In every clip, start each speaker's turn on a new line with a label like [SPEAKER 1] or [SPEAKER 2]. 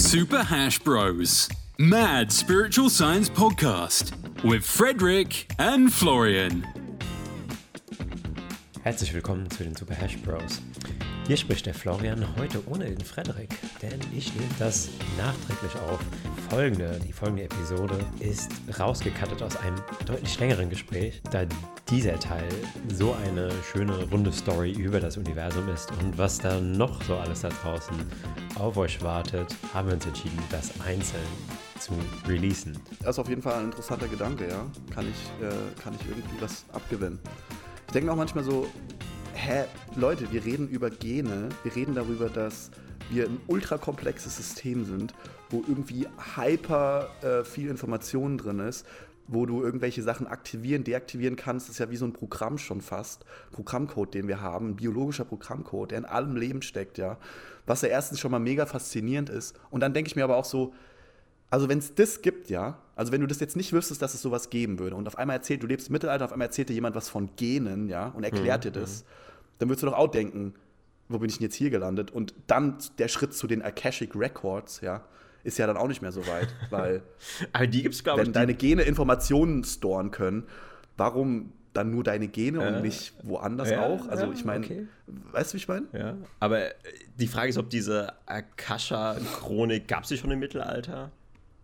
[SPEAKER 1] Super Hash Bros. Mad Spiritual Science Podcast with Frederick and Florian.
[SPEAKER 2] Herzlich willkommen zu den Super Hash Bros. Hier spricht der Florian heute ohne den Frederik, denn ich nehme das nachträglich auf. Folgende, die folgende Episode ist rausgekattet aus einem deutlich längeren Gespräch, da dieser Teil so eine schöne runde Story über das Universum ist und was da noch so alles da draußen auf euch wartet, haben wir uns entschieden, das einzeln zu releasen.
[SPEAKER 3] Das ist auf jeden Fall ein interessanter Gedanke, ja. Kann ich, äh, kann ich irgendwie was abgewinnen. Ich denke auch manchmal so, hä, Leute, wir reden über Gene, wir reden darüber, dass wir ein ultrakomplexes System sind, wo irgendwie hyper äh, viel Information drin ist, wo du irgendwelche Sachen aktivieren, deaktivieren kannst. Das ist ja wie so ein Programm schon fast. Programmcode, den wir haben, ein biologischer Programmcode, der in allem Leben steckt, ja. Was ja erstens schon mal mega faszinierend ist. Und dann denke ich mir aber auch so, also wenn es das gibt, ja, also wenn du das jetzt nicht wüsstest, dass es sowas geben würde und auf einmal erzählt, du lebst im Mittelalter, auf einmal erzählt dir jemand was von Genen, ja, und erklärt mhm. dir das, dann würdest du doch auch denken, wo bin ich denn jetzt hier gelandet? Und dann der Schritt zu den Akashic Records, ja, ist ja dann auch nicht mehr so weit, weil
[SPEAKER 2] Aber die gibt's, glaube
[SPEAKER 3] ich. Wenn deine Gene Informationen storen können, warum dann nur deine Gene äh, und nicht woanders ja, auch? Also ja, ich meine, okay. weißt du, wie ich meine?
[SPEAKER 2] Ja. Aber die Frage ist, ob diese Akasha-Chronik gab es schon im Mittelalter?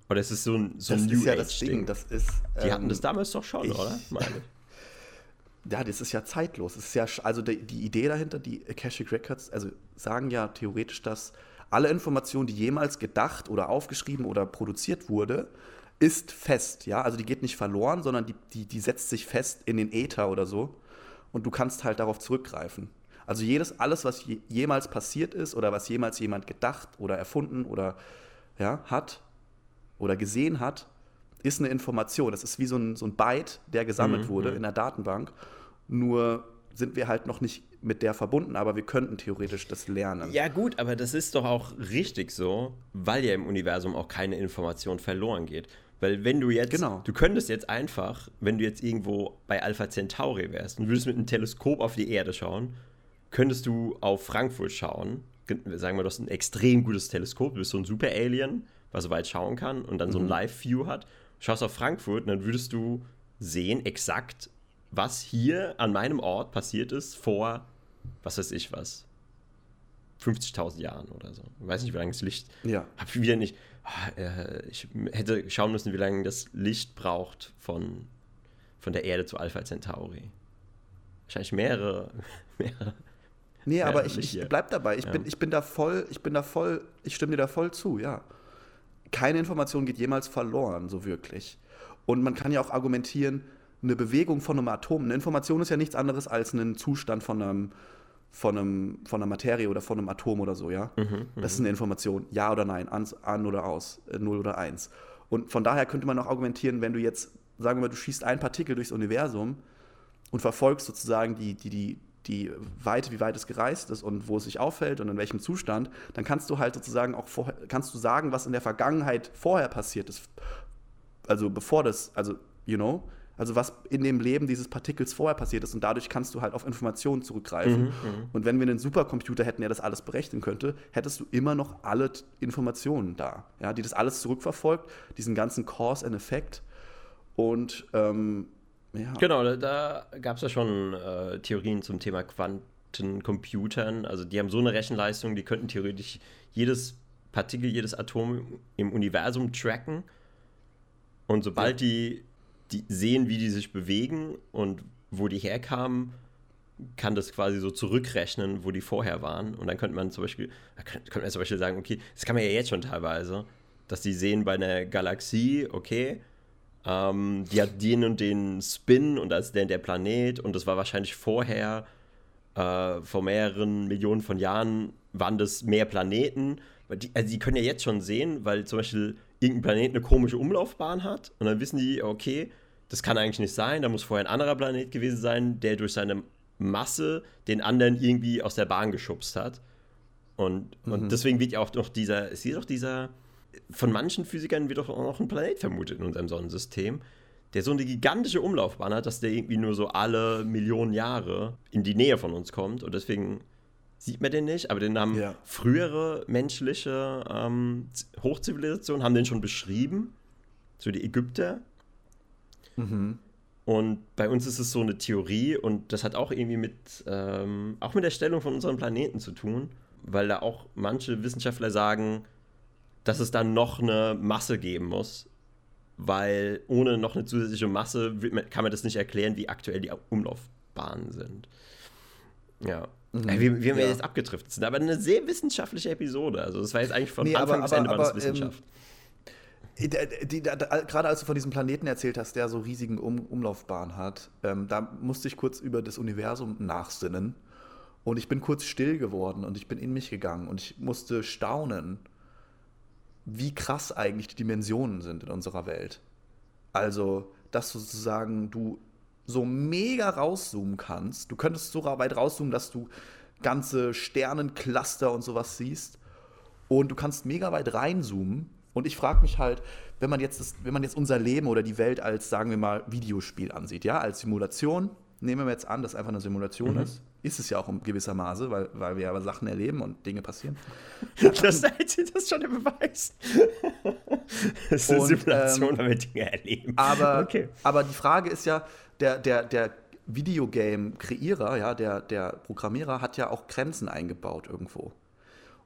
[SPEAKER 2] Oder ist es so ein, so
[SPEAKER 3] das
[SPEAKER 2] ein
[SPEAKER 3] New ist ja das Ding. Ding. Das ist,
[SPEAKER 2] die ähm, hatten das damals doch schon, ich, oder? Meine.
[SPEAKER 3] Ja, das ist ja zeitlos. Es ist ja, also die, die, Idee dahinter, die Akashic Records, also sagen ja theoretisch, dass alle Information, die jemals gedacht oder aufgeschrieben oder produziert wurde, ist fest. Ja, also die geht nicht verloren, sondern die, die, die setzt sich fest in den Äther oder so. Und du kannst halt darauf zurückgreifen. Also jedes, alles, was je, jemals passiert ist oder was jemals jemand gedacht oder erfunden oder ja, hat, oder gesehen hat, ist eine Information. Das ist wie so ein, so ein Byte, der gesammelt mhm, wurde in der Datenbank. Nur sind wir halt noch nicht mit der verbunden, aber wir könnten theoretisch das lernen.
[SPEAKER 2] Ja gut, aber das ist doch auch richtig so, weil ja im Universum auch keine Information verloren geht. Weil wenn du jetzt,
[SPEAKER 3] genau.
[SPEAKER 2] du könntest jetzt einfach, wenn du jetzt irgendwo bei Alpha Centauri wärst und würdest mit einem Teleskop auf die Erde schauen, könntest du auf Frankfurt schauen. Sagen wir, du hast ein extrem gutes Teleskop, du bist so ein Super-Alien was so weit schauen kann und dann so ein mhm. Live-View hat, schaust auf Frankfurt und dann würdest du sehen exakt, was hier an meinem Ort passiert ist vor, was weiß ich was, 50.000 Jahren oder so. Ich weiß nicht, wie lange das Licht.
[SPEAKER 3] Ja.
[SPEAKER 2] Hab ich wieder nicht. Oh, äh, ich hätte schauen müssen, wie lange das Licht braucht von, von der Erde zu Alpha Centauri. Wahrscheinlich mehrere. mehrere
[SPEAKER 3] nee, aber ich, ich bleib dabei. Ich, ja. bin, ich bin da voll, ich bin da voll, ich stimme dir da voll zu, ja keine Information geht jemals verloren, so wirklich. Und man kann ja auch argumentieren, eine Bewegung von einem Atom, eine Information ist ja nichts anderes als ein Zustand von einem, von, einem, von einer Materie oder von einem Atom oder so, ja? Mhm, das ist eine Information, ja oder nein, an, an oder aus, 0 äh, oder 1. Und von daher könnte man auch argumentieren, wenn du jetzt, sagen wir mal, du schießt ein Partikel durchs Universum und verfolgst sozusagen die, die, die, die Weite, wie weit es gereist ist und wo es sich auffällt und in welchem Zustand, dann kannst du halt sozusagen auch vorher, kannst du sagen, was in der Vergangenheit vorher passiert ist. Also bevor das, also, you know, also was in dem Leben dieses Partikels vorher passiert ist und dadurch kannst du halt auf Informationen zurückgreifen. Mhm, mhm, und wenn wir einen Supercomputer hätten, der das alles berechnen könnte, hättest du immer noch alle Informationen da, ja, die das alles zurückverfolgt, diesen ganzen Cause and Effect. Und ähm,
[SPEAKER 2] ja. Genau, da, da gab es ja schon äh, Theorien zum Thema Quantencomputern. Also die haben so eine Rechenleistung, die könnten theoretisch jedes Partikel, jedes Atom im Universum tracken. Und sobald ja. die, die sehen, wie die sich bewegen und wo die herkamen, kann das quasi so zurückrechnen, wo die vorher waren. Und dann könnte man zum Beispiel, könnte man zum Beispiel sagen, okay, das kann man ja jetzt schon teilweise, dass die sehen bei einer Galaxie, okay, ähm, die hat den und den Spin und als der der Planet und das war wahrscheinlich vorher, äh, vor mehreren Millionen von Jahren, waren das mehr Planeten. Die, also die können ja jetzt schon sehen, weil zum Beispiel irgendein Planet eine komische Umlaufbahn hat und dann wissen die, okay, das kann eigentlich nicht sein, da muss vorher ein anderer Planet gewesen sein, der durch seine Masse den anderen irgendwie aus der Bahn geschubst hat. Und, mhm. und deswegen wird ja auch noch dieser, ist hier doch dieser, von manchen Physikern wird auch noch ein Planet vermutet in unserem Sonnensystem, der so eine gigantische Umlaufbahn hat, dass der irgendwie nur so alle Millionen Jahre in die Nähe von uns kommt und deswegen sieht man den nicht, aber den haben ja. frühere menschliche ähm, Hochzivilisationen, haben den schon beschrieben. So die Ägypter. Mhm. Und bei uns ist es so eine Theorie und das hat auch irgendwie mit, ähm, auch mit der Stellung von unserem Planeten zu tun, weil da auch manche Wissenschaftler sagen, dass es dann noch eine Masse geben muss, weil ohne noch eine zusätzliche Masse kann man das nicht erklären, wie aktuell die Umlaufbahnen sind. Ja. Mhm. Wie, wie haben wir ja. jetzt abgetrifft sind, aber eine sehr wissenschaftliche Episode. Also das war jetzt eigentlich von nee, Anfang aber, bis Ende aber, war das Wissenschaft.
[SPEAKER 3] Ähm, die, die, gerade als du von diesem Planeten erzählt hast, der so riesigen um Umlaufbahn hat, ähm, da musste ich kurz über das Universum nachsinnen. Und ich bin kurz still geworden und ich bin in mich gegangen und ich musste staunen, wie krass eigentlich die Dimensionen sind in unserer Welt. Also, dass sozusagen du so mega rauszoomen kannst. Du könntest so weit rauszoomen, dass du ganze Sternencluster und sowas siehst. Und du kannst mega weit reinzoomen. Und ich frage mich halt, wenn man, jetzt das, wenn man jetzt unser Leben oder die Welt als, sagen wir mal, Videospiel ansieht, ja, als Simulation, nehmen wir jetzt an, dass es einfach eine Simulation mhm. ist. Ist es ja auch in gewisser Maße, weil, weil wir aber Sachen erleben und Dinge passieren.
[SPEAKER 2] das, das ist schon der Beweis. das ist eine und, Simulation, ähm, weil wir Dinge erleben.
[SPEAKER 3] Aber, okay. aber die Frage ist ja, der, der, der Videogame-Kreierer, ja, der, der Programmierer hat ja auch Grenzen eingebaut irgendwo.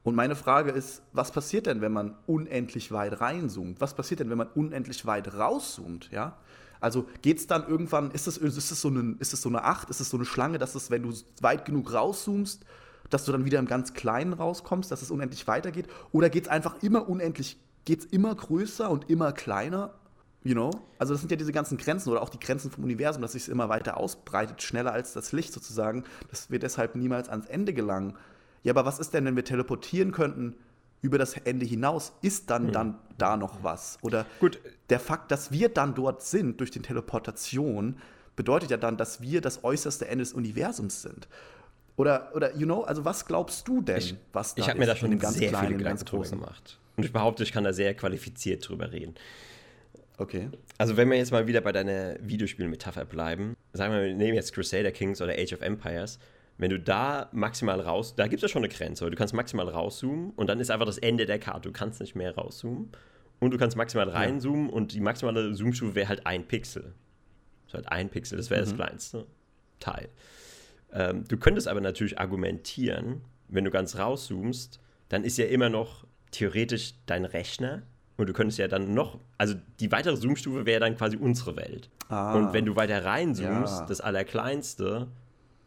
[SPEAKER 3] Und meine Frage ist, was passiert denn, wenn man unendlich weit reinzoomt? Was passiert denn, wenn man unendlich weit rauszoomt? Ja? Also geht es dann irgendwann, ist es, ist, so eine, so eine Acht, ist es so eine Schlange, dass es, wenn du weit genug rauszoomst, dass du dann wieder im ganz Kleinen rauskommst, dass es unendlich weitergeht? Oder geht es einfach immer unendlich, geht es immer größer und immer kleiner? You know? Also das sind ja diese ganzen Grenzen oder auch die Grenzen vom Universum, dass sich es immer weiter ausbreitet, schneller als das Licht sozusagen, dass wir deshalb niemals ans Ende gelangen. Ja, aber was ist denn, wenn wir teleportieren könnten über das Ende hinaus? Ist dann, hm. dann da noch was? Oder Gut. der Fakt, dass wir dann dort sind durch die Teleportation, bedeutet ja dann, dass wir das äußerste Ende des Universums sind. Oder, oder you know, also was glaubst du denn,
[SPEAKER 2] ich,
[SPEAKER 3] was
[SPEAKER 2] da Ich habe mir da schon ganz sehr kleinen, viele Gedanken drüber gemacht. Und ich behaupte, ich kann da sehr qualifiziert drüber reden.
[SPEAKER 3] Okay.
[SPEAKER 2] Also wenn wir jetzt mal wieder bei deiner Videospielmetapher bleiben, sagen wir, wir nehmen jetzt Crusader Kings oder Age of Empires, wenn du da maximal raus, da gibt es ja schon eine Grenze, aber du kannst maximal rauszoomen und dann ist einfach das Ende der Karte. Du kannst nicht mehr rauszoomen und du kannst maximal reinzoomen ja. und die maximale Zoomstufe wäre halt ein Pixel. Das ist halt ein Pixel, das wäre mhm. das kleinste Teil. Ähm, du könntest aber natürlich argumentieren, wenn du ganz rauszoomst, dann ist ja immer noch theoretisch dein Rechner und du könntest ja dann noch, also die weitere Zoom-Stufe wäre dann quasi unsere Welt. Ah, und wenn du weiter reinzoomst, ja. das Allerkleinste,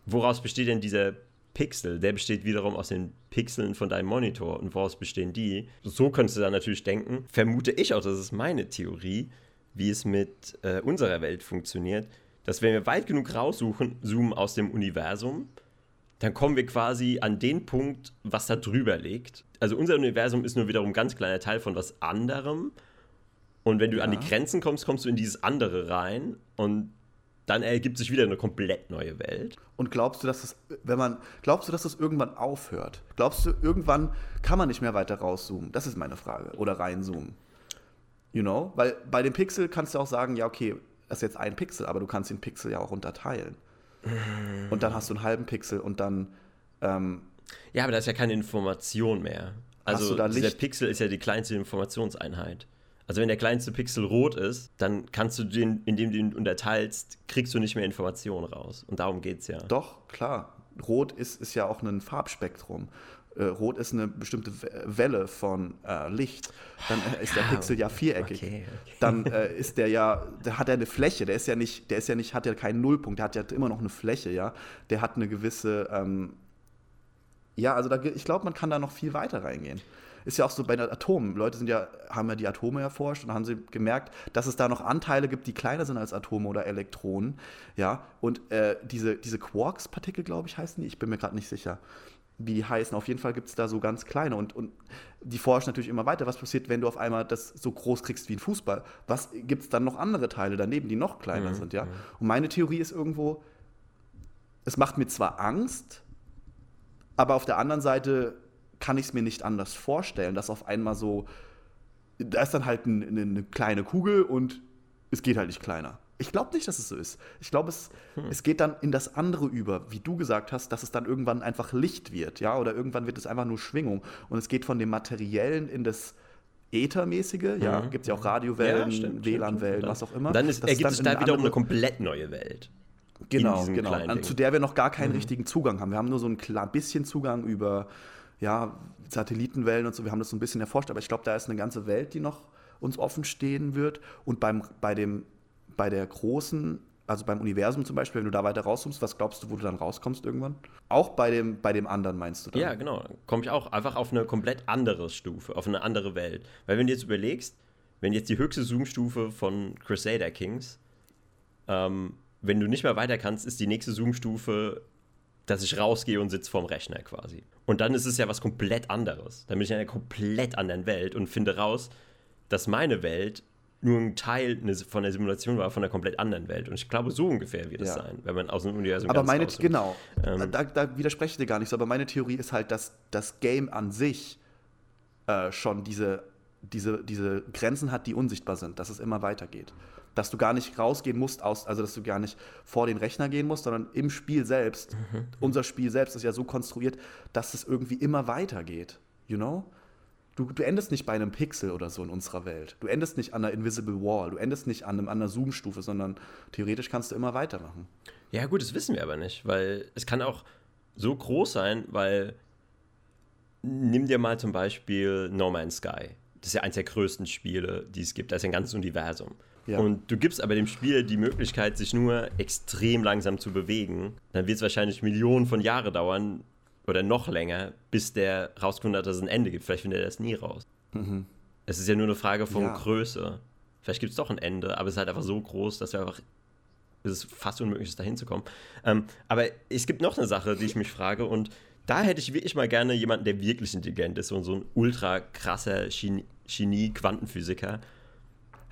[SPEAKER 2] woraus besteht denn dieser Pixel? Der besteht wiederum aus den Pixeln von deinem Monitor. Und woraus bestehen die? So könntest du dann natürlich denken, vermute ich auch, das ist meine Theorie, wie es mit äh, unserer Welt funktioniert, dass wenn wir weit genug raussuchen, zoomen aus dem Universum, dann kommen wir quasi an den Punkt, was da drüber liegt. Also unser Universum ist nur wiederum ein ganz kleiner Teil von was anderem. Und wenn du ja. an die Grenzen kommst, kommst du in dieses andere rein und dann ergibt sich wieder eine komplett neue Welt.
[SPEAKER 3] Und glaubst du, dass das, wenn man, glaubst du, dass das irgendwann aufhört? Glaubst du, irgendwann kann man nicht mehr weiter rauszoomen? Das ist meine Frage. Oder reinzoomen. You know? Weil bei dem Pixel kannst du auch sagen, ja, okay, das ist jetzt ein Pixel, aber du kannst den Pixel ja auch unterteilen. Und dann hast du einen halben Pixel und dann. Ähm,
[SPEAKER 2] ja, aber da ist ja keine Information mehr. Also dieser Pixel ist ja die kleinste Informationseinheit. Also wenn der kleinste Pixel rot ist, dann kannst du den, indem du ihn unterteilst, kriegst du nicht mehr Informationen raus. Und darum geht es ja.
[SPEAKER 3] Doch, klar. Rot ist, ist ja auch ein Farbspektrum äh, rot ist eine bestimmte Welle von äh, Licht, dann äh, ist der Pixel ja viereckig. Okay, okay. Dann äh, ist der ja, der hat er eine Fläche, der ist ja nicht, der ist ja nicht, hat ja keinen Nullpunkt, der hat ja immer noch eine Fläche, ja. Der hat eine gewisse, ähm, ja, also da, ich glaube, man kann da noch viel weiter reingehen. Ist ja auch so bei den Atomen. Leute sind ja, haben ja die Atome erforscht und haben sie gemerkt, dass es da noch Anteile gibt, die kleiner sind als Atome oder Elektronen. Ja, und äh, diese, diese Quarks-Partikel, glaube ich, heißen die, ich bin mir gerade nicht sicher wie die heißen. Auf jeden Fall gibt es da so ganz kleine und, und die forschen natürlich immer weiter. Was passiert, wenn du auf einmal das so groß kriegst wie ein Fußball? Was gibt es dann noch andere Teile daneben, die noch kleiner mhm. sind, ja? Und meine Theorie ist irgendwo, es macht mir zwar Angst, aber auf der anderen Seite kann ich es mir nicht anders vorstellen, dass auf einmal so, da ist dann halt ein, eine, eine kleine Kugel und es geht halt nicht kleiner. Ich glaube nicht, dass es so ist. Ich glaube, es, hm. es geht dann in das andere über, wie du gesagt hast, dass es dann irgendwann einfach Licht wird, ja, oder irgendwann wird es einfach nur Schwingung. Und es geht von dem Materiellen in das Äthermäßige, ja, mhm. gibt es ja auch Radiowellen, ja, WLAN-Wellen, was auch immer.
[SPEAKER 2] Dann ist, ergibt es da wiederum eine komplett neue Welt.
[SPEAKER 3] Genau, genau. Zu der wir noch gar keinen mhm. richtigen Zugang haben. Wir haben nur so ein bisschen Zugang über ja, Satellitenwellen und so. Wir haben das so ein bisschen erforscht, aber ich glaube, da ist eine ganze Welt, die noch uns offen stehen wird. Und beim, bei, dem, bei der großen, also beim Universum zum Beispiel, wenn du da weiter rauszoomst, was glaubst du, wo du dann rauskommst irgendwann? Auch bei dem, bei dem anderen meinst du dann?
[SPEAKER 2] Ja, genau. Komme ich auch einfach auf eine komplett andere Stufe, auf eine andere Welt. Weil wenn du jetzt überlegst, wenn jetzt die höchste Zoom-Stufe von Crusader Kings, ähm, wenn du nicht mehr weiter kannst, ist die nächste Zoom-Stufe dass ich rausgehe und sitze vorm Rechner quasi. Und dann ist es ja was komplett anderes. Dann bin ich in einer komplett anderen Welt und finde raus, dass meine Welt nur ein Teil von der Simulation war von einer komplett anderen Welt. Und ich glaube, so ungefähr wird es ja. sein, wenn man aus dem Universum
[SPEAKER 3] Aber meine, genau, ähm, da, da, widerspreche ich dir gar nicht so, aber meine Theorie ist halt, dass das Game an sich äh, schon diese, diese, diese Grenzen hat, die unsichtbar sind, dass es immer weitergeht dass du gar nicht rausgehen musst, aus, also dass du gar nicht vor den Rechner gehen musst, sondern im Spiel selbst. Mhm. Unser Spiel selbst ist ja so konstruiert, dass es irgendwie immer weitergeht. You know? Du, du endest nicht bei einem Pixel oder so in unserer Welt. Du endest nicht an einer Invisible Wall. Du endest nicht an, einem, an einer Zoom-Stufe, sondern theoretisch kannst du immer weitermachen.
[SPEAKER 2] Ja, gut, das wissen wir aber nicht, weil es kann auch so groß sein, weil nimm dir mal zum Beispiel No Man's Sky. Das ist ja eines der größten Spiele, die es gibt. Da ist ein ganzes Universum. Ja. Und du gibst aber dem Spiel die Möglichkeit, sich nur extrem langsam zu bewegen. Dann wird es wahrscheinlich Millionen von Jahren dauern oder noch länger, bis der rausgefunden hat, dass es ein Ende gibt. Vielleicht findet er das nie raus. Mhm. Es ist ja nur eine Frage von ja. Größe. Vielleicht gibt es doch ein Ende, aber es ist halt einfach so groß, dass wir einfach es ist fast unmöglich ist, da hinzukommen. Ähm, aber es gibt noch eine Sache, die ich mich frage und da hätte ich wirklich mal gerne jemanden, der wirklich intelligent ist und so ein ultra krasser Genie-Quantenphysiker,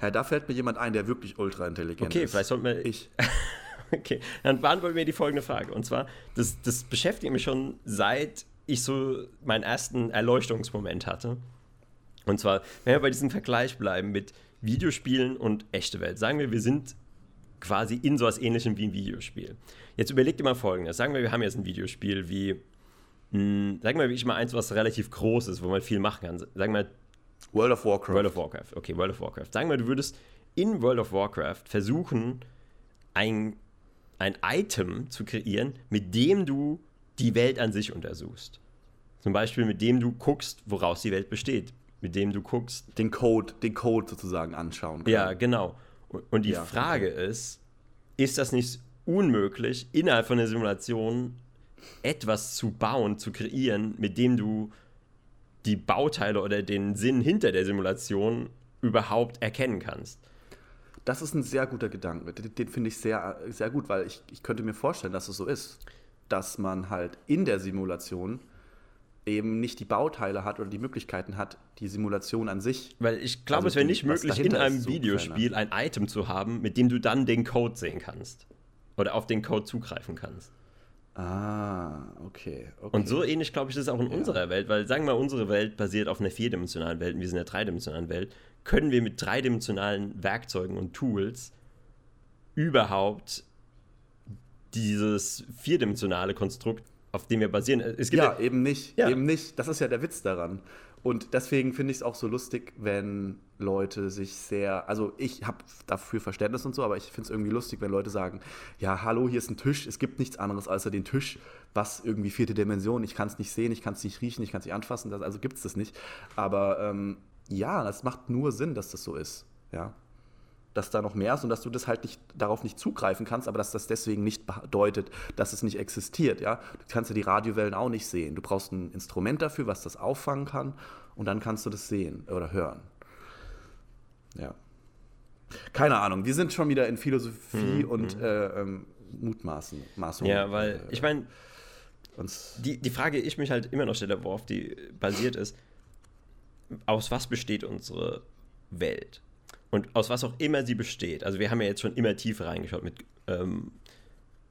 [SPEAKER 3] Herr, da fällt mir jemand ein, der wirklich ultra intelligent
[SPEAKER 2] okay, ist. Okay, vielleicht sollten wir. Ich. okay, dann beantworten wir die folgende Frage. Und zwar, das, das beschäftigt mich schon seit ich so meinen ersten Erleuchtungsmoment hatte. Und zwar, wenn wir bei diesem Vergleich bleiben mit Videospielen und echte Welt. Sagen wir, wir sind quasi in sowas ähnlichem wie ein Videospiel. Jetzt überlegt ihr mal folgendes. Sagen wir, wir haben jetzt ein Videospiel wie, mh, hm, sagen wir wirklich mal eins, was relativ groß ist, wo man viel machen kann. Sagen wir
[SPEAKER 3] World of Warcraft.
[SPEAKER 2] World of Warcraft, okay, World of Warcraft. Sagen wir, du würdest in World of Warcraft versuchen, ein, ein Item zu kreieren, mit dem du die Welt an sich untersuchst. Zum Beispiel, mit dem du guckst, woraus die Welt besteht. Mit dem du guckst.
[SPEAKER 3] Den Code, den Code sozusagen anschauen.
[SPEAKER 2] Kann. Ja, genau. Und die ja, Frage okay. ist, ist das nicht unmöglich, innerhalb von der Simulation etwas zu bauen, zu kreieren, mit dem du die Bauteile oder den Sinn hinter der Simulation überhaupt erkennen kannst.
[SPEAKER 3] Das ist ein sehr guter Gedanke. Den, den finde ich sehr, sehr gut, weil ich, ich könnte mir vorstellen, dass es so ist, dass man halt in der Simulation eben nicht die Bauteile hat oder die Möglichkeiten hat, die Simulation an sich.
[SPEAKER 2] Weil ich glaube, also es wäre nicht möglich, in einem Videospiel ein Item zu haben, mit dem du dann den Code sehen kannst. Oder auf den Code zugreifen kannst.
[SPEAKER 3] Ah, okay. okay.
[SPEAKER 2] Und so ähnlich, glaube ich, ist es auch in ja. unserer Welt, weil sagen wir mal, unsere Welt basiert auf einer vierdimensionalen Welt und wir sind in einer dreidimensionalen Welt. Können wir mit dreidimensionalen Werkzeugen und Tools überhaupt dieses vierdimensionale Konstrukt, auf dem wir basieren?
[SPEAKER 3] Es gibt ja, ja eben nicht. Ja. Eben nicht. Das ist ja der Witz daran. Und deswegen finde ich es auch so lustig, wenn Leute sich sehr, also ich habe dafür Verständnis und so, aber ich finde es irgendwie lustig, wenn Leute sagen, ja, hallo, hier ist ein Tisch, es gibt nichts anderes außer den Tisch, was irgendwie vierte Dimension, ich kann es nicht sehen, ich kann es nicht riechen, ich kann es nicht anfassen, das, also gibt es das nicht. Aber ähm, ja, das macht nur Sinn, dass das so ist, ja. Dass da noch mehr ist und dass du das halt nicht, darauf nicht zugreifen kannst, aber dass das deswegen nicht bedeutet, dass es nicht existiert, ja. Du kannst ja die Radiowellen auch nicht sehen. Du brauchst ein Instrument dafür, was das auffangen kann und dann kannst du das sehen oder hören. Ja. Keine Ahnung, wir sind schon wieder in Philosophie mhm. und mhm. äh, ähm, Mutmaßen.
[SPEAKER 2] Maßung, ja, weil äh, ich meine, die, die Frage, die ich mich halt immer noch stelle, worauf die basiert ist, aus was besteht unsere Welt? Und aus was auch immer sie besteht. Also wir haben ja jetzt schon immer tiefer reingeschaut mit ähm,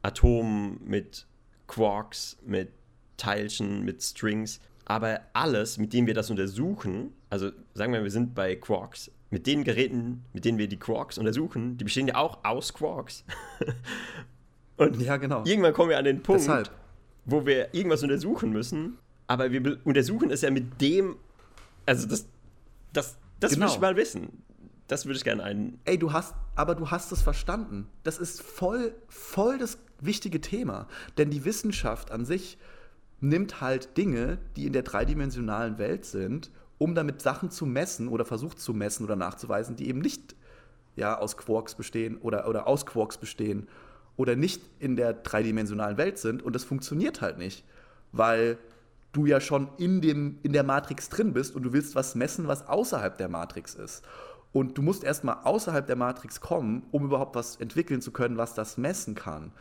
[SPEAKER 2] Atomen, mit Quarks, mit Teilchen, mit Strings. Aber alles, mit dem wir das untersuchen, also sagen wir, wir sind bei Quarks, mit den Geräten, mit denen wir die Quarks untersuchen, die bestehen ja auch aus Quarks. Und ja, genau. irgendwann kommen wir an den Punkt, Deshalb. wo wir irgendwas untersuchen müssen, aber wir untersuchen es ja mit dem, also das, das, das genau. will ich mal wissen. Das würde ich gerne einen.
[SPEAKER 3] Ey, du hast, aber du hast es verstanden. Das ist voll, voll das wichtige Thema. Denn die Wissenschaft an sich nimmt halt Dinge, die in der dreidimensionalen Welt sind, um damit Sachen zu messen oder versucht zu messen oder nachzuweisen, die eben nicht ja, aus Quarks bestehen oder, oder aus Quarks bestehen oder nicht in der dreidimensionalen Welt sind. Und das funktioniert halt nicht, weil du ja schon in, dem, in der Matrix drin bist und du willst was messen, was außerhalb der Matrix ist. Und du musst erstmal außerhalb der Matrix kommen, um überhaupt was entwickeln zu können, was das messen kann.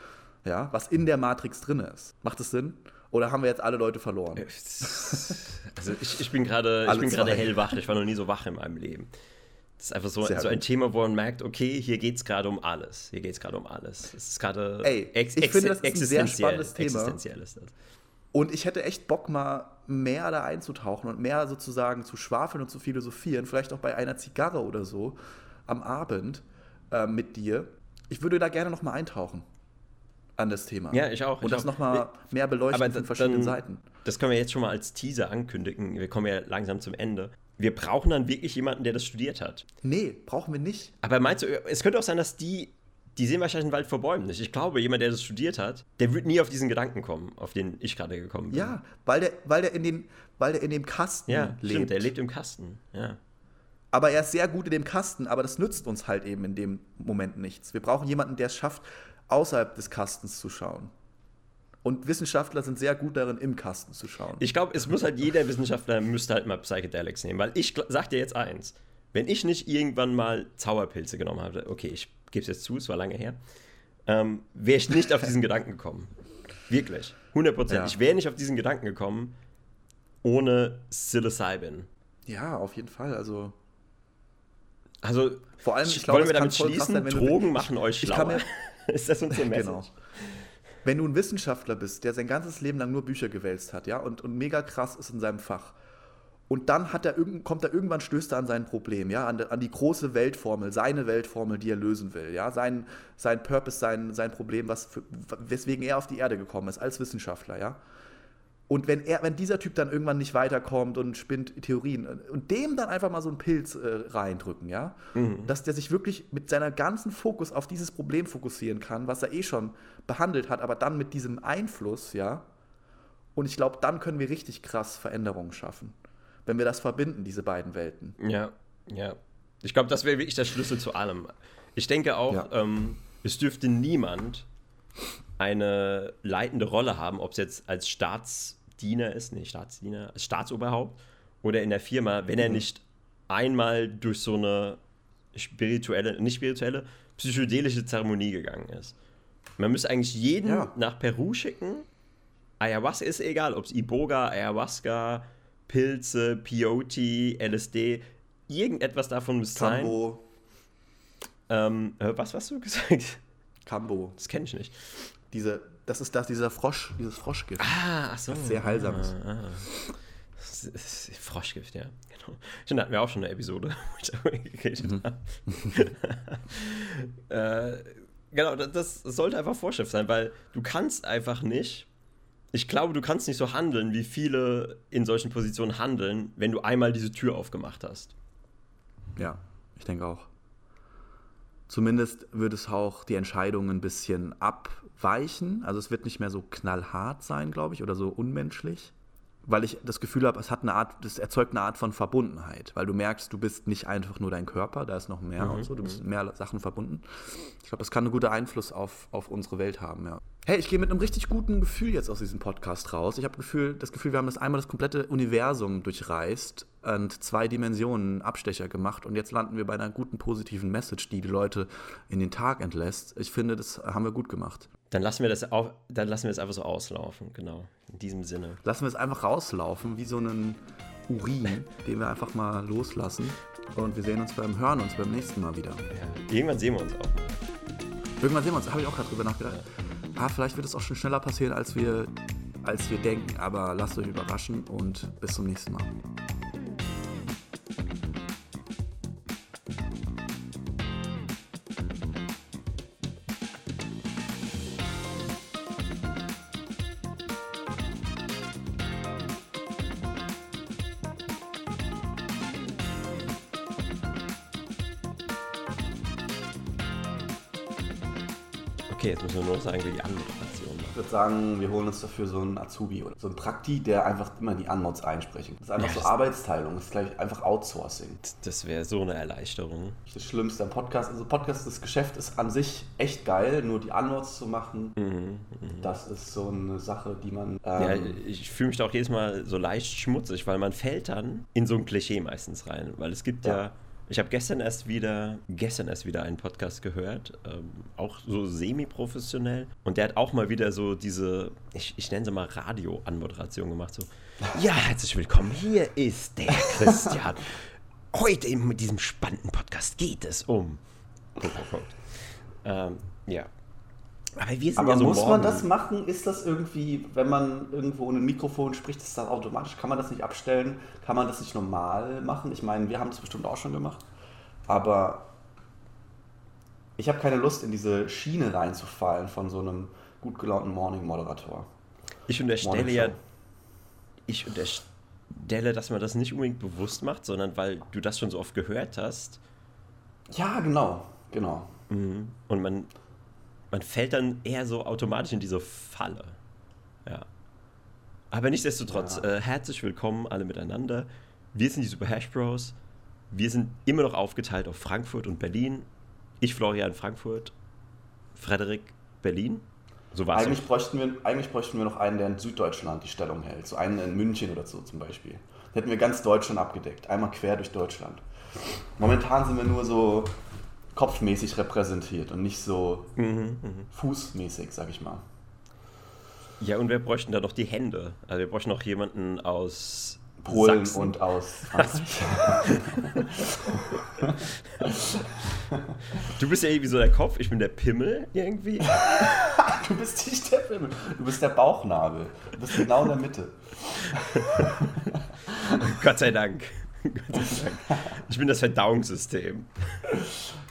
[SPEAKER 3] Ja, was in der Matrix drin ist. Macht das Sinn? Oder haben wir jetzt alle Leute verloren?
[SPEAKER 2] Also ich, ich bin gerade hellwach. Ich war noch nie so wach in meinem Leben. Das ist einfach so, so ein Thema, wo man merkt, okay, hier geht es gerade um alles. Hier geht es gerade um alles. Es ist gerade
[SPEAKER 3] ex ich finde, das ist ein sehr spannendes Thema. Existenziell ist das. Und ich hätte echt Bock, mal mehr da einzutauchen und mehr sozusagen zu schwafeln und zu philosophieren, vielleicht auch bei einer Zigarre oder so am Abend äh, mit dir. Ich würde da gerne noch mal eintauchen an das Thema.
[SPEAKER 2] Ja, ich auch.
[SPEAKER 3] Und
[SPEAKER 2] ich
[SPEAKER 3] das nochmal mehr beleuchten
[SPEAKER 2] aber von verschiedenen dann, Seiten. Das können wir jetzt schon mal als Teaser ankündigen. Wir kommen ja langsam zum Ende. Wir brauchen dann wirklich jemanden, der das studiert hat.
[SPEAKER 3] Nee, brauchen wir nicht.
[SPEAKER 2] Aber meinst du, es könnte auch sein, dass die die sehen wahrscheinlich den Wald vor Bäumen nicht. Ich glaube, jemand, der das studiert hat, der wird nie auf diesen Gedanken kommen, auf den ich gerade gekommen bin.
[SPEAKER 3] Ja, weil der, weil der, in, den, weil der in dem Kasten
[SPEAKER 2] ja, lebt. Stimmt, der lebt im Kasten, ja.
[SPEAKER 3] Aber er ist sehr gut in dem Kasten, aber das nützt uns halt eben in dem Moment nichts. Wir brauchen jemanden, der es schafft, außerhalb des Kastens zu schauen. Und Wissenschaftler sind sehr gut darin, im Kasten zu schauen.
[SPEAKER 2] Ich glaube, es muss halt jeder Wissenschaftler müsste halt mal Psychedelics nehmen, weil ich sag dir jetzt eins: Wenn ich nicht irgendwann mal Zauberpilze genommen habe, okay, ich gebe es jetzt zu, es war lange her, ähm, wäre ich nicht auf diesen Gedanken gekommen. Wirklich. 100 Prozent. Ja. Ich wäre nicht auf diesen Gedanken gekommen ohne Psilocybin.
[SPEAKER 3] Ja, auf jeden Fall. Also.
[SPEAKER 2] Also, vor allem, ich glaube, wollen wir damit schließen, sein, Drogen du, machen euch schlauer. Ist das unsere Message? Genau.
[SPEAKER 3] Wenn du ein Wissenschaftler bist, der sein ganzes Leben lang nur Bücher gewälzt hat, ja, und, und mega krass ist in seinem Fach, und dann hat er, kommt er irgendwann, stößt er an sein Problem, ja, an, an, die große Weltformel, seine Weltformel, die er lösen will, ja, sein, sein Purpose, sein, sein Problem, was für, weswegen er auf die Erde gekommen ist, als Wissenschaftler, ja. Und wenn, er, wenn dieser Typ dann irgendwann nicht weiterkommt und spinnt Theorien und dem dann einfach mal so einen Pilz äh, reindrücken, ja, mhm. dass der sich wirklich mit seiner ganzen Fokus auf dieses Problem fokussieren kann, was er eh schon behandelt hat, aber dann mit diesem Einfluss, ja. Und ich glaube, dann können wir richtig krass Veränderungen schaffen wenn wir das verbinden, diese beiden Welten.
[SPEAKER 2] Ja, ja. Ich glaube, das wäre wirklich der Schlüssel zu allem. Ich denke auch, ja. ähm, es dürfte niemand eine leitende Rolle haben, ob es jetzt als Staatsdiener ist, nee, Staatsdiener, als Staatsoberhaupt oder in der Firma, wenn er mhm. nicht einmal durch so eine spirituelle, nicht spirituelle, psychedelische Zeremonie gegangen ist. Man müsste eigentlich jeden ja. nach Peru schicken. Ayahuasca ist egal, ob es Iboga, Ayahuasca, Pilze, Peyote, LSD, irgendetwas davon muss Cambo. sein. Ähm, äh, was hast du gesagt?
[SPEAKER 3] Cambo.
[SPEAKER 2] Das kenne ich nicht.
[SPEAKER 3] Diese, das ist das, dieser Frosch, dieses Froschgift.
[SPEAKER 2] Ah, ach so.
[SPEAKER 3] Das sehr heilsam ist. Ah, ah.
[SPEAKER 2] Froschgift, ja. Genau. Schon hatten wir auch schon eine Episode, wo ich darüber geredet mhm. habe. äh, genau, das, das sollte einfach Vorschrift sein, weil du kannst einfach nicht ich glaube, du kannst nicht so handeln, wie viele in solchen Positionen handeln, wenn du einmal diese Tür aufgemacht hast.
[SPEAKER 3] Ja, ich denke auch. Zumindest wird es auch die Entscheidungen ein bisschen abweichen. Also es wird nicht mehr so knallhart sein, glaube ich, oder so unmenschlich weil ich das Gefühl habe, es hat eine Art, das erzeugt eine Art von Verbundenheit, weil du merkst, du bist nicht einfach nur dein Körper, da ist noch mehr mhm. und so, du bist mit mhm. mehr Sachen verbunden. Ich glaube, das kann einen guten Einfluss auf, auf unsere Welt haben, ja. Hey, ich gehe mit einem richtig guten Gefühl jetzt aus diesem Podcast raus. Ich habe Gefühl, das Gefühl, wir haben das einmal das komplette Universum durchreist und zwei Dimensionen Abstecher gemacht und jetzt landen wir bei einer guten positiven Message, die die Leute in den Tag entlässt. Ich finde, das haben wir gut gemacht.
[SPEAKER 2] Dann lassen wir das auch, dann lassen wir es einfach so auslaufen, genau. In diesem Sinne.
[SPEAKER 3] Lassen wir es einfach rauslaufen, wie so einen Urin, den wir einfach mal loslassen. Und wir sehen uns beim Hören uns beim nächsten Mal wieder.
[SPEAKER 2] Ja, irgendwann sehen wir uns auch.
[SPEAKER 3] Irgendwann sehen wir uns, habe ich auch gerade drüber nachgedacht. Ah, vielleicht wird es auch schon schneller passieren, als wir, als wir denken. Aber lasst euch überraschen und bis zum nächsten Mal.
[SPEAKER 2] Okay, jetzt müssen wir nur noch sagen, wie die Anmoderation
[SPEAKER 3] macht. Ich würde sagen, wir holen uns dafür so einen Azubi oder so einen Prakti, der einfach immer die Anmods einsprechen. Das ist einfach ja, so Arbeitsteilung, das ist gleich einfach Outsourcing.
[SPEAKER 2] Das wäre so eine Erleichterung.
[SPEAKER 3] Das Schlimmste am Podcast, also Podcast, das Geschäft ist an sich echt geil, nur die Anmods zu machen, mhm, mh. das ist so eine Sache, die man...
[SPEAKER 2] Ähm, ja, ich fühle mich da auch jedes Mal so leicht schmutzig, weil man fällt dann in so ein Klischee meistens rein, weil es gibt ja, ja ich habe gestern erst wieder, gestern erst wieder einen Podcast gehört, ähm, auch so semi-professionell. Und der hat auch mal wieder so diese, ich, ich nenne sie mal Radio-Anmoderation gemacht. So, ja, herzlich willkommen, hier ist der Christian. Heute in diesem spannenden Podcast geht es um. Punkt, Punkt, Punkt. Ähm, ja.
[SPEAKER 3] Aber, wir sind Aber ja so muss morgen. man das machen? Ist das irgendwie, wenn man irgendwo in ein Mikrofon spricht, ist das automatisch? Kann man das nicht abstellen? Kann man das nicht normal machen? Ich meine, wir haben das bestimmt auch schon gemacht. Aber ich habe keine Lust, in diese Schiene reinzufallen von so einem gut gelaunten Morning-Moderator.
[SPEAKER 2] Ich unterstelle Morning ja, ich unterstelle, dass man das nicht unbedingt bewusst macht, sondern weil du das schon so oft gehört hast.
[SPEAKER 3] Ja, genau, genau.
[SPEAKER 2] Mhm. Und man man fällt dann eher so automatisch in diese Falle. Ja. Aber nichtsdestotrotz, ja. äh, herzlich willkommen alle miteinander. Wir sind die Super Hash Bros. Wir sind immer noch aufgeteilt auf Frankfurt und Berlin. Ich, Florian, Frankfurt. Frederik, Berlin.
[SPEAKER 3] So war's eigentlich, bräuchten wir, eigentlich bräuchten wir noch einen, der in Süddeutschland die Stellung hält. So einen in München oder so zum Beispiel. Da hätten wir ganz Deutschland abgedeckt. Einmal quer durch Deutschland. Momentan sind wir nur so kopfmäßig repräsentiert und nicht so mhm, mh. fußmäßig, sag ich mal.
[SPEAKER 2] Ja, und wir bräuchten da noch die Hände. Also wir bräuchten noch jemanden aus
[SPEAKER 3] Polen Sachsen. und aus
[SPEAKER 2] Du bist ja irgendwie so der Kopf, ich bin der Pimmel irgendwie.
[SPEAKER 3] du bist nicht der Pimmel, du bist der Bauchnabel. Du bist genau in der Mitte.
[SPEAKER 2] Gott sei Dank. Ich bin das Verdauungssystem.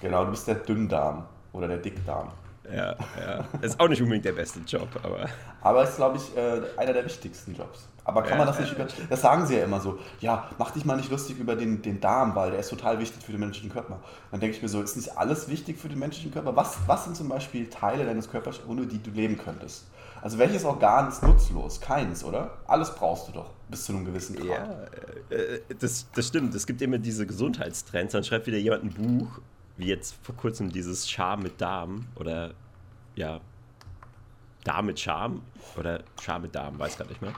[SPEAKER 3] Genau, du bist der Dünndarm oder der Dickdarm.
[SPEAKER 2] Ja, ja. Ist auch nicht unbedingt der beste Job, aber.
[SPEAKER 3] Aber ist, glaube ich, äh, einer der wichtigsten Jobs. Aber kann man das nicht über. Das sagen sie ja immer so. Ja, mach dich mal nicht lustig über den, den Darm, weil der ist total wichtig für den menschlichen Körper. Dann denke ich mir so, ist nicht alles wichtig für den menschlichen Körper? Was, was sind zum Beispiel Teile deines Körpers, ohne die du leben könntest? Also welches Organ ist nutzlos? Keins, oder? Alles brauchst du doch, bis zu einem gewissen Grad.
[SPEAKER 2] Ja, äh, das, das stimmt. Es gibt immer diese Gesundheitstrends. Dann schreibt wieder jemand ein Buch, wie jetzt vor kurzem dieses Charme mit Darm oder ja, Darm mit Charme oder Charme mit Darm, weiß gar nicht mehr.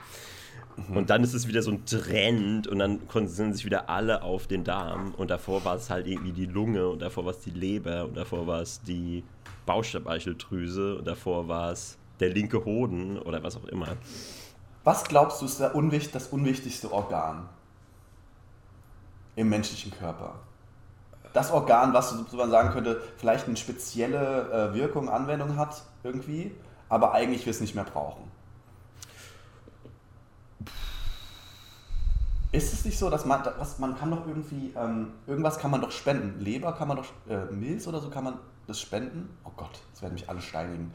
[SPEAKER 2] Mhm. Und dann ist es wieder so ein Trend und dann konzentrieren sich wieder alle auf den Darm und davor war es halt irgendwie die Lunge und davor war es die Leber und davor war es die Bauchspeicheldrüse und davor war es der linke Hoden oder was auch immer.
[SPEAKER 3] Was glaubst du ist Unwicht das unwichtigste Organ im menschlichen Körper? Das Organ, was man sagen könnte, vielleicht eine spezielle äh, Wirkung, Anwendung hat irgendwie, aber eigentlich wir es nicht mehr brauchen. Ist es nicht so, dass man, was, man kann doch irgendwie, ähm, irgendwas kann man doch spenden. Leber kann man doch, äh, Milz oder so kann man das spenden? Oh Gott, jetzt werden mich alle steinigen.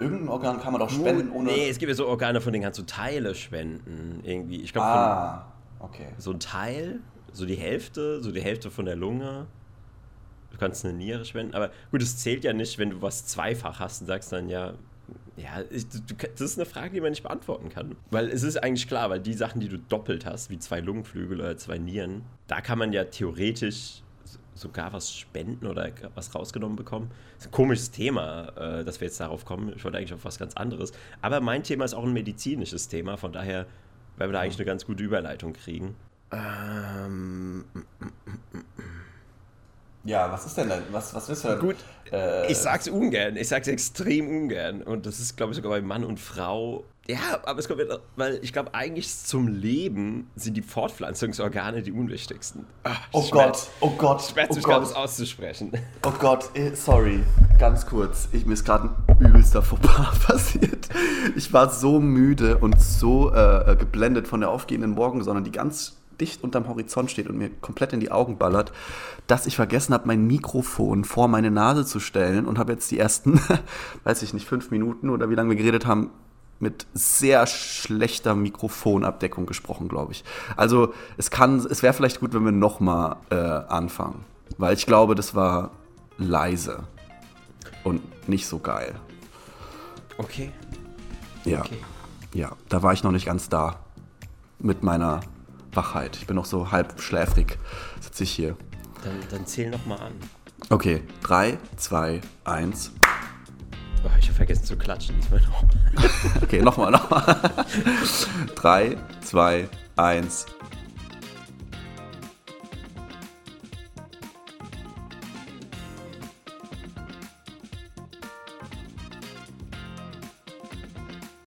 [SPEAKER 3] Irgendein Organ kann man doch spenden ohne.
[SPEAKER 2] Nee, es gibt ja so Organe, von denen kannst du Teile spenden. Irgendwie. Ich glaube,
[SPEAKER 3] ah, okay.
[SPEAKER 2] so ein Teil, so die Hälfte, so die Hälfte von der Lunge. Du kannst eine Niere spenden, aber gut, es zählt ja nicht, wenn du was zweifach hast und sagst dann ja, ja, ich, du, das ist eine Frage, die man nicht beantworten kann. Weil es ist eigentlich klar, weil die Sachen, die du doppelt hast, wie zwei Lungenflügel oder zwei Nieren, da kann man ja theoretisch sogar was spenden oder was rausgenommen bekommen. Das ist ein komisches Thema, äh, dass wir jetzt darauf kommen. Ich wollte eigentlich auf was ganz anderes. Aber mein Thema ist auch ein medizinisches Thema, von daher werden wir da eigentlich eine ganz gute Überleitung kriegen. Ähm,
[SPEAKER 3] ja, was ist denn da? Was, was willst du denn?
[SPEAKER 2] Gut, äh, ich sag's ungern. Ich sag's extrem ungern. Und das ist, glaube ich, sogar bei Mann und Frau. Ja, aber es kommt wieder, weil ich glaube, eigentlich zum Leben sind die Fortpflanzungsorgane die unwichtigsten.
[SPEAKER 3] Ach, oh Gott, oh Gott.
[SPEAKER 2] Schmerzt oh
[SPEAKER 3] mich
[SPEAKER 2] das auszusprechen.
[SPEAKER 3] Oh Gott, eh, sorry. Ganz kurz. Ich, mir ist gerade ein übelster Fauxpas passiert. Ich war so müde und so äh, geblendet von der aufgehenden Morgensonne, die ganz dicht unterm Horizont steht und mir komplett in die Augen ballert, dass ich vergessen habe, mein Mikrofon vor meine Nase zu stellen und habe jetzt die ersten, weiß ich nicht, fünf Minuten oder wie lange wir geredet haben, mit sehr schlechter Mikrofonabdeckung gesprochen, glaube ich. Also es kann, es wäre vielleicht gut, wenn wir nochmal äh, anfangen, weil ich glaube, das war leise und nicht so geil.
[SPEAKER 2] Okay.
[SPEAKER 3] Ja. Okay. Ja, da war ich noch nicht ganz da mit meiner Wachheit. Ich bin noch so halb schläfrig, sitze ich hier.
[SPEAKER 2] Dann, dann zähl noch mal an.
[SPEAKER 3] Okay, 3, 2, 1.
[SPEAKER 2] ich habe vergessen zu klatschen diesmal
[SPEAKER 3] noch. okay, nochmal, nochmal. 3, 2, 1.